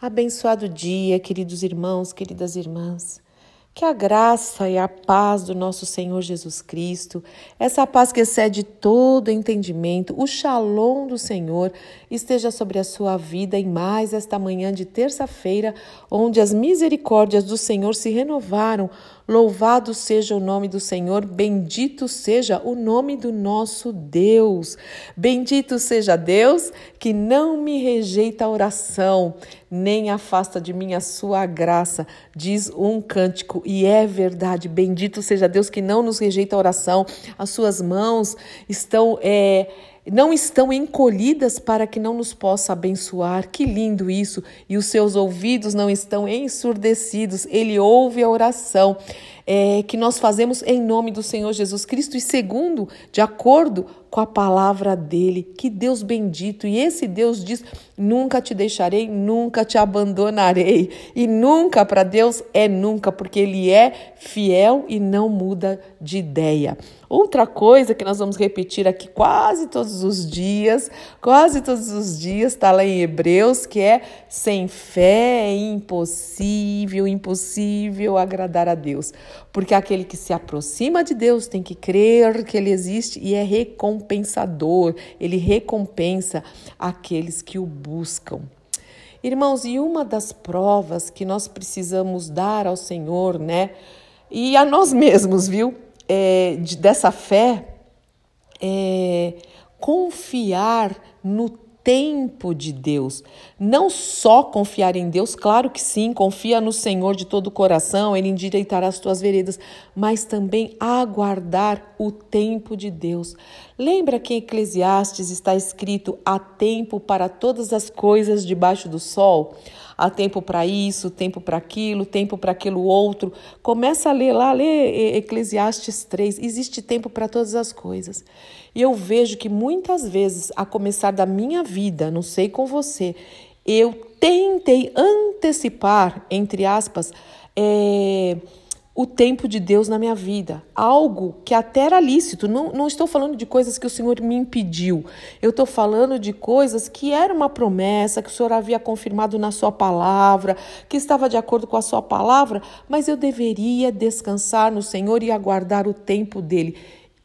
Abençoado dia, queridos irmãos, queridas irmãs. Que a graça e a paz do nosso Senhor Jesus Cristo, essa paz que excede todo entendimento, o shalom do Senhor, esteja sobre a sua vida em mais esta manhã de terça-feira, onde as misericórdias do Senhor se renovaram Louvado seja o nome do Senhor, bendito seja o nome do nosso Deus. Bendito seja Deus que não me rejeita a oração, nem afasta de mim a sua graça, diz um cântico, e é verdade. Bendito seja Deus que não nos rejeita a oração, as suas mãos estão. É, não estão encolhidas para que não nos possa abençoar. Que lindo isso! E os seus ouvidos não estão ensurdecidos. Ele ouve a oração é, que nós fazemos em nome do Senhor Jesus Cristo e segundo, de acordo com a palavra dele. Que Deus bendito! E esse Deus diz: nunca te deixarei, nunca te abandonarei. E nunca para Deus é nunca, porque ele é fiel e não muda de ideia. Outra coisa que nós vamos repetir aqui quase todos os dias, quase todos os dias, está lá em Hebreus, que é sem fé é impossível, impossível agradar a Deus. Porque aquele que se aproxima de Deus tem que crer que ele existe e é recompensador, ele recompensa aqueles que o buscam. Irmãos, e uma das provas que nós precisamos dar ao Senhor, né? E a nós mesmos, viu? é, de, dessa fé é confiar no tempo de Deus. Não só confiar em Deus, claro que sim, confia no Senhor de todo o coração, Ele endireitará as tuas veredas, mas também aguardar o tempo de Deus. Lembra que em Eclesiastes está escrito: há tempo para todas as coisas debaixo do sol? Há tempo para isso, tempo para aquilo, tempo para aquilo outro. Começa a ler lá, lê Eclesiastes 3. Existe tempo para todas as coisas. E eu vejo que muitas vezes, a começar da minha vida, não sei com você, eu tentei antecipar, entre aspas, é, o tempo de Deus na minha vida. Algo que até era lícito. Não, não estou falando de coisas que o Senhor me impediu. Eu estou falando de coisas que era uma promessa, que o Senhor havia confirmado na Sua palavra, que estava de acordo com a Sua palavra, mas eu deveria descansar no Senhor e aguardar o tempo dele.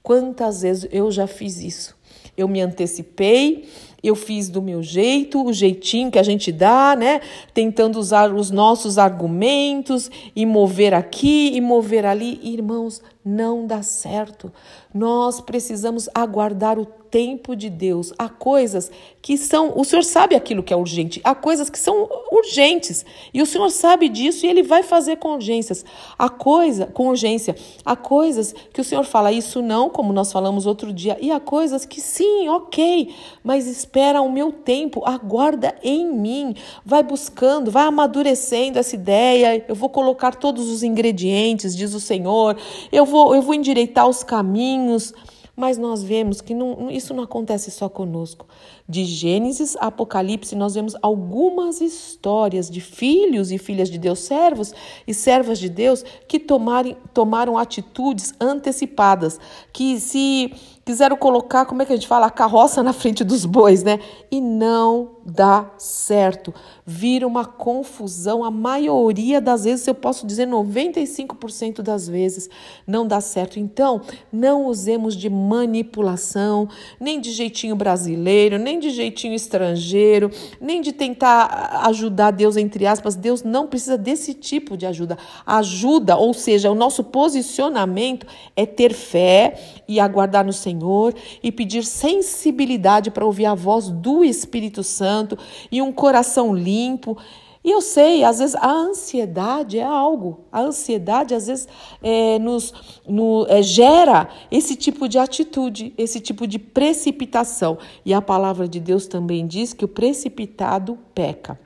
Quantas vezes eu já fiz isso? Eu me antecipei, eu fiz do meu jeito, o jeitinho que a gente dá, né? Tentando usar os nossos argumentos e mover aqui e mover ali. Irmãos, não dá certo. Nós precisamos aguardar o tempo de Deus. Há coisas que são, o Senhor sabe aquilo que é urgente, há coisas que são urgentes, e o Senhor sabe disso e ele vai fazer com urgências. Há coisa, com urgência, há coisas que o Senhor fala isso não, como nós falamos outro dia, e há coisas que sim, OK, mas espera o meu tempo, aguarda em mim, vai buscando, vai amadurecendo essa ideia, eu vou colocar todos os ingredientes, diz o Senhor. Eu vou eu vou endireitar os caminhos. Mas nós vemos que não, isso não acontece só conosco. De Gênesis Apocalipse, nós vemos algumas histórias de filhos e filhas de Deus, servos e servas de Deus, que tomarem, tomaram atitudes antecipadas, que se quiseram colocar, como é que a gente fala, a carroça na frente dos bois, né? E não dá certo. Vira uma confusão. A maioria das vezes, eu posso dizer 95% das vezes, não dá certo. Então, não usemos de manipulação, nem de jeitinho brasileiro, nem de jeitinho estrangeiro, nem de tentar ajudar Deus, entre aspas. Deus não precisa desse tipo de ajuda. Ajuda, ou seja, o nosso posicionamento é ter fé e aguardar no Senhor e pedir sensibilidade para ouvir a voz do Espírito Santo e um coração limpo. E eu sei, às vezes a ansiedade é algo, a ansiedade às vezes é, nos no, é, gera esse tipo de atitude, esse tipo de precipitação. E a palavra de Deus também diz que o precipitado peca.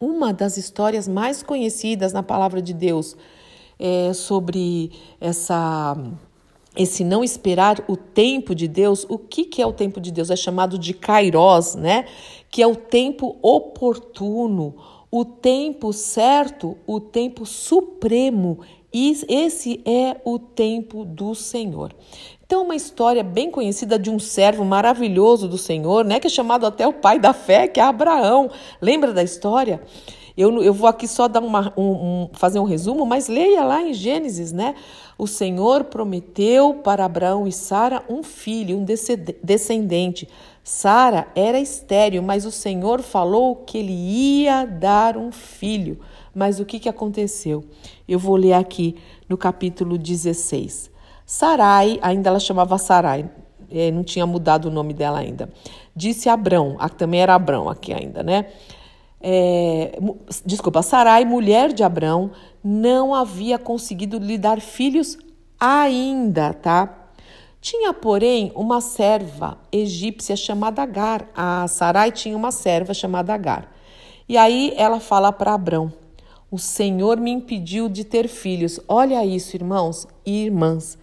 Uma das histórias mais conhecidas na palavra de Deus é sobre essa esse não esperar o tempo de Deus, o que, que é o tempo de Deus? É chamado de kairos, né? Que é o tempo oportuno, o tempo certo, o tempo supremo. E esse é o tempo do Senhor. Então, uma história bem conhecida de um servo maravilhoso do Senhor, né? Que é chamado até o pai da fé, que é Abraão. Lembra da história? Eu, eu vou aqui só dar uma, um, um, fazer um resumo, mas leia lá em Gênesis, né? O Senhor prometeu para Abraão e Sara um filho, um descendente. Sara era estéril, mas o Senhor falou que ele ia dar um filho. Mas o que, que aconteceu? Eu vou ler aqui no capítulo 16. Sarai, ainda ela chamava Sarai, é, não tinha mudado o nome dela ainda. Disse Abrão, também era Abrão aqui ainda, né? É, desculpa, Sarai, mulher de Abrão, não havia conseguido lhe dar filhos ainda, tá? Tinha, porém, uma serva egípcia chamada Agar. A Sarai tinha uma serva chamada Agar. E aí ela fala para Abrão: O Senhor me impediu de ter filhos. Olha isso, irmãos e irmãs.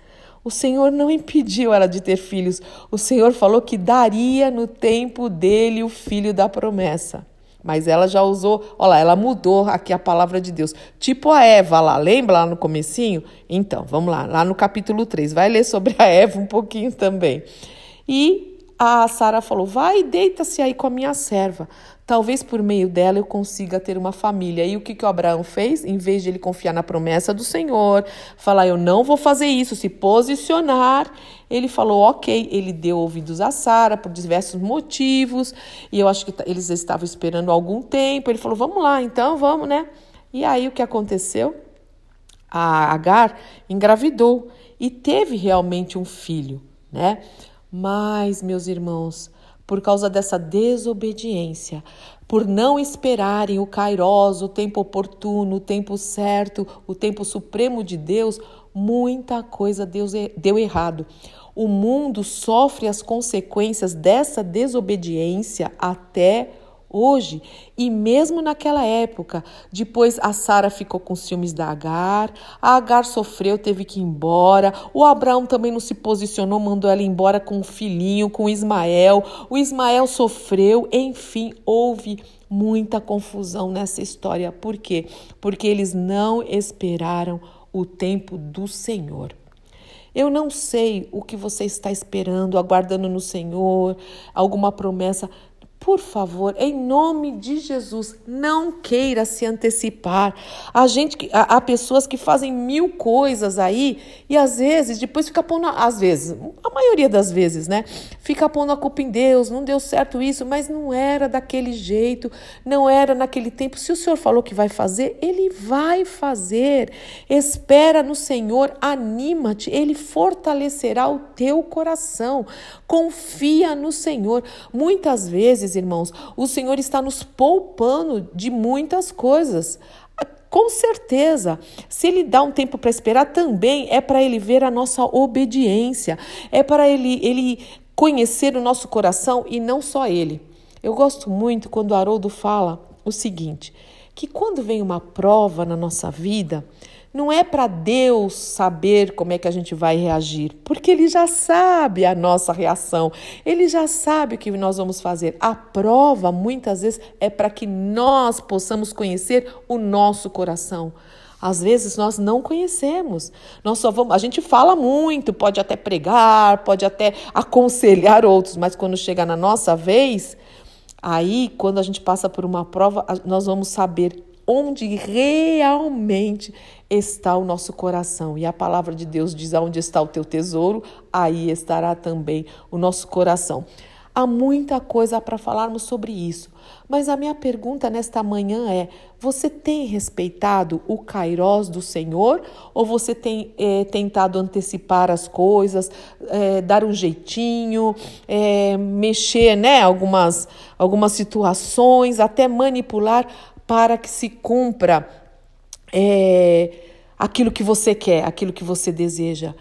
O Senhor não impediu ela de ter filhos. O Senhor falou que daria no tempo dele o filho da promessa. Mas ela já usou, olha lá, ela mudou aqui a palavra de Deus. Tipo a Eva lá, lembra lá no comecinho? Então, vamos lá, lá no capítulo 3, vai ler sobre a Eva um pouquinho também. E a Sara falou: "Vai, deita-se aí com a minha serva. Talvez por meio dela eu consiga ter uma família. E o que, que o Abraão fez? Em vez de ele confiar na promessa do Senhor, falar eu não vou fazer isso, se posicionar, ele falou ok. Ele deu ouvidos a Sara por diversos motivos. E eu acho que eles estavam esperando algum tempo. Ele falou vamos lá, então vamos, né? E aí o que aconteceu? A Agar engravidou e teve realmente um filho, né? Mas, meus irmãos, por causa dessa desobediência, por não esperarem o kairos, o tempo oportuno, o tempo certo, o tempo supremo de Deus, muita coisa deu errado. O mundo sofre as consequências dessa desobediência até hoje e mesmo naquela época. Depois a Sara ficou com ciúmes da Agar, a Agar sofreu, teve que ir embora. O Abraão também não se posicionou, mandou ela embora com o filhinho, com o Ismael. O Ismael sofreu, enfim, houve muita confusão nessa história. Por quê? Porque eles não esperaram o tempo do Senhor. Eu não sei o que você está esperando, aguardando no Senhor, alguma promessa. Por favor, em nome de Jesus, não queira se antecipar. A gente, há pessoas que fazem mil coisas aí e às vezes depois fica pondo, às vezes, a maioria das vezes, né? Fica pondo a culpa em Deus, não deu certo isso, mas não era daquele jeito, não era naquele tempo. Se o Senhor falou que vai fazer, ele vai fazer. Espera no Senhor, anima-te, ele fortalecerá o teu coração. Confia no Senhor. Muitas vezes irmãos, o Senhor está nos poupando de muitas coisas. Com certeza, se Ele dá um tempo para esperar, também é para Ele ver a nossa obediência, é para ele, ele conhecer o nosso coração e não só Ele. Eu gosto muito quando Haroldo fala o seguinte: que quando vem uma prova na nossa vida, não é para Deus saber como é que a gente vai reagir, porque Ele já sabe a nossa reação, Ele já sabe o que nós vamos fazer. A prova, muitas vezes, é para que nós possamos conhecer o nosso coração. Às vezes nós não conhecemos. Nós só vamos, a gente fala muito, pode até pregar, pode até aconselhar outros, mas quando chega na nossa vez, aí quando a gente passa por uma prova, nós vamos saber onde realmente está o nosso coração. E a palavra de Deus diz: aonde está o teu tesouro, aí estará também o nosso coração. Há muita coisa para falarmos sobre isso, mas a minha pergunta nesta manhã é: você tem respeitado o Kairós do Senhor? Ou você tem é, tentado antecipar as coisas, é, dar um jeitinho, é, mexer né, algumas, algumas situações, até manipular para que se cumpra aquilo que você quer, aquilo que você deseja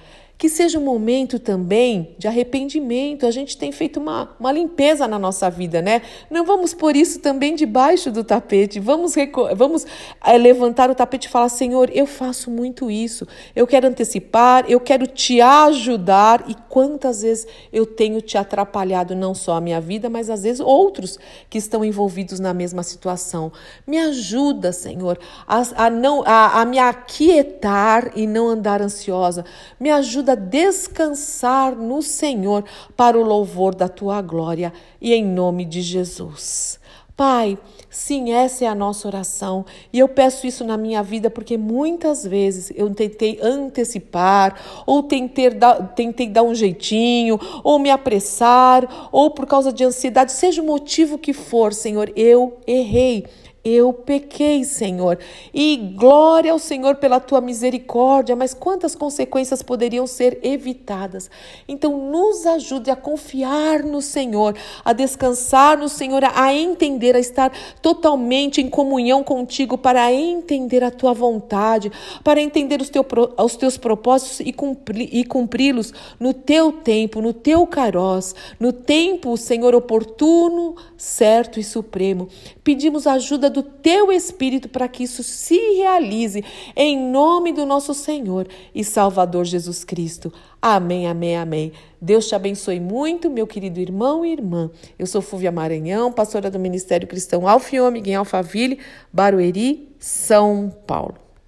que seja um momento também de arrependimento. A gente tem feito uma, uma limpeza na nossa vida, né? Não vamos por isso também debaixo do tapete. Vamos, vamos é, levantar o tapete e falar: Senhor, eu faço muito isso. Eu quero antecipar, eu quero te ajudar. E quantas vezes eu tenho te atrapalhado, não só a minha vida, mas às vezes outros que estão envolvidos na mesma situação. Me ajuda, Senhor, a, a não, a, a me aquietar e não andar ansiosa. Me ajuda descansar no Senhor para o louvor da tua glória e em nome de Jesus. Pai, sim, essa é a nossa oração. E eu peço isso na minha vida porque muitas vezes eu tentei antecipar, ou tentei dar, tentei dar um jeitinho, ou me apressar, ou por causa de ansiedade, seja o motivo que for, Senhor, eu errei. Eu pequei, Senhor, e glória ao Senhor pela tua misericórdia, mas quantas consequências poderiam ser evitadas? Então, nos ajude a confiar no Senhor, a descansar no Senhor, a entender, a estar totalmente em comunhão contigo, para entender a tua vontade, para entender os, teu, os teus propósitos e, cumpri, e cumpri-los no teu tempo, no teu carós, no tempo, Senhor, oportuno, certo e supremo. Pedimos ajuda do teu Espírito para que isso se realize em nome do nosso Senhor e Salvador Jesus Cristo. Amém, amém, amém. Deus te abençoe muito, meu querido irmão e irmã. Eu sou Fúvia Maranhão, pastora do Ministério Cristão Alfiômega em Alphaville, Barueri, São Paulo.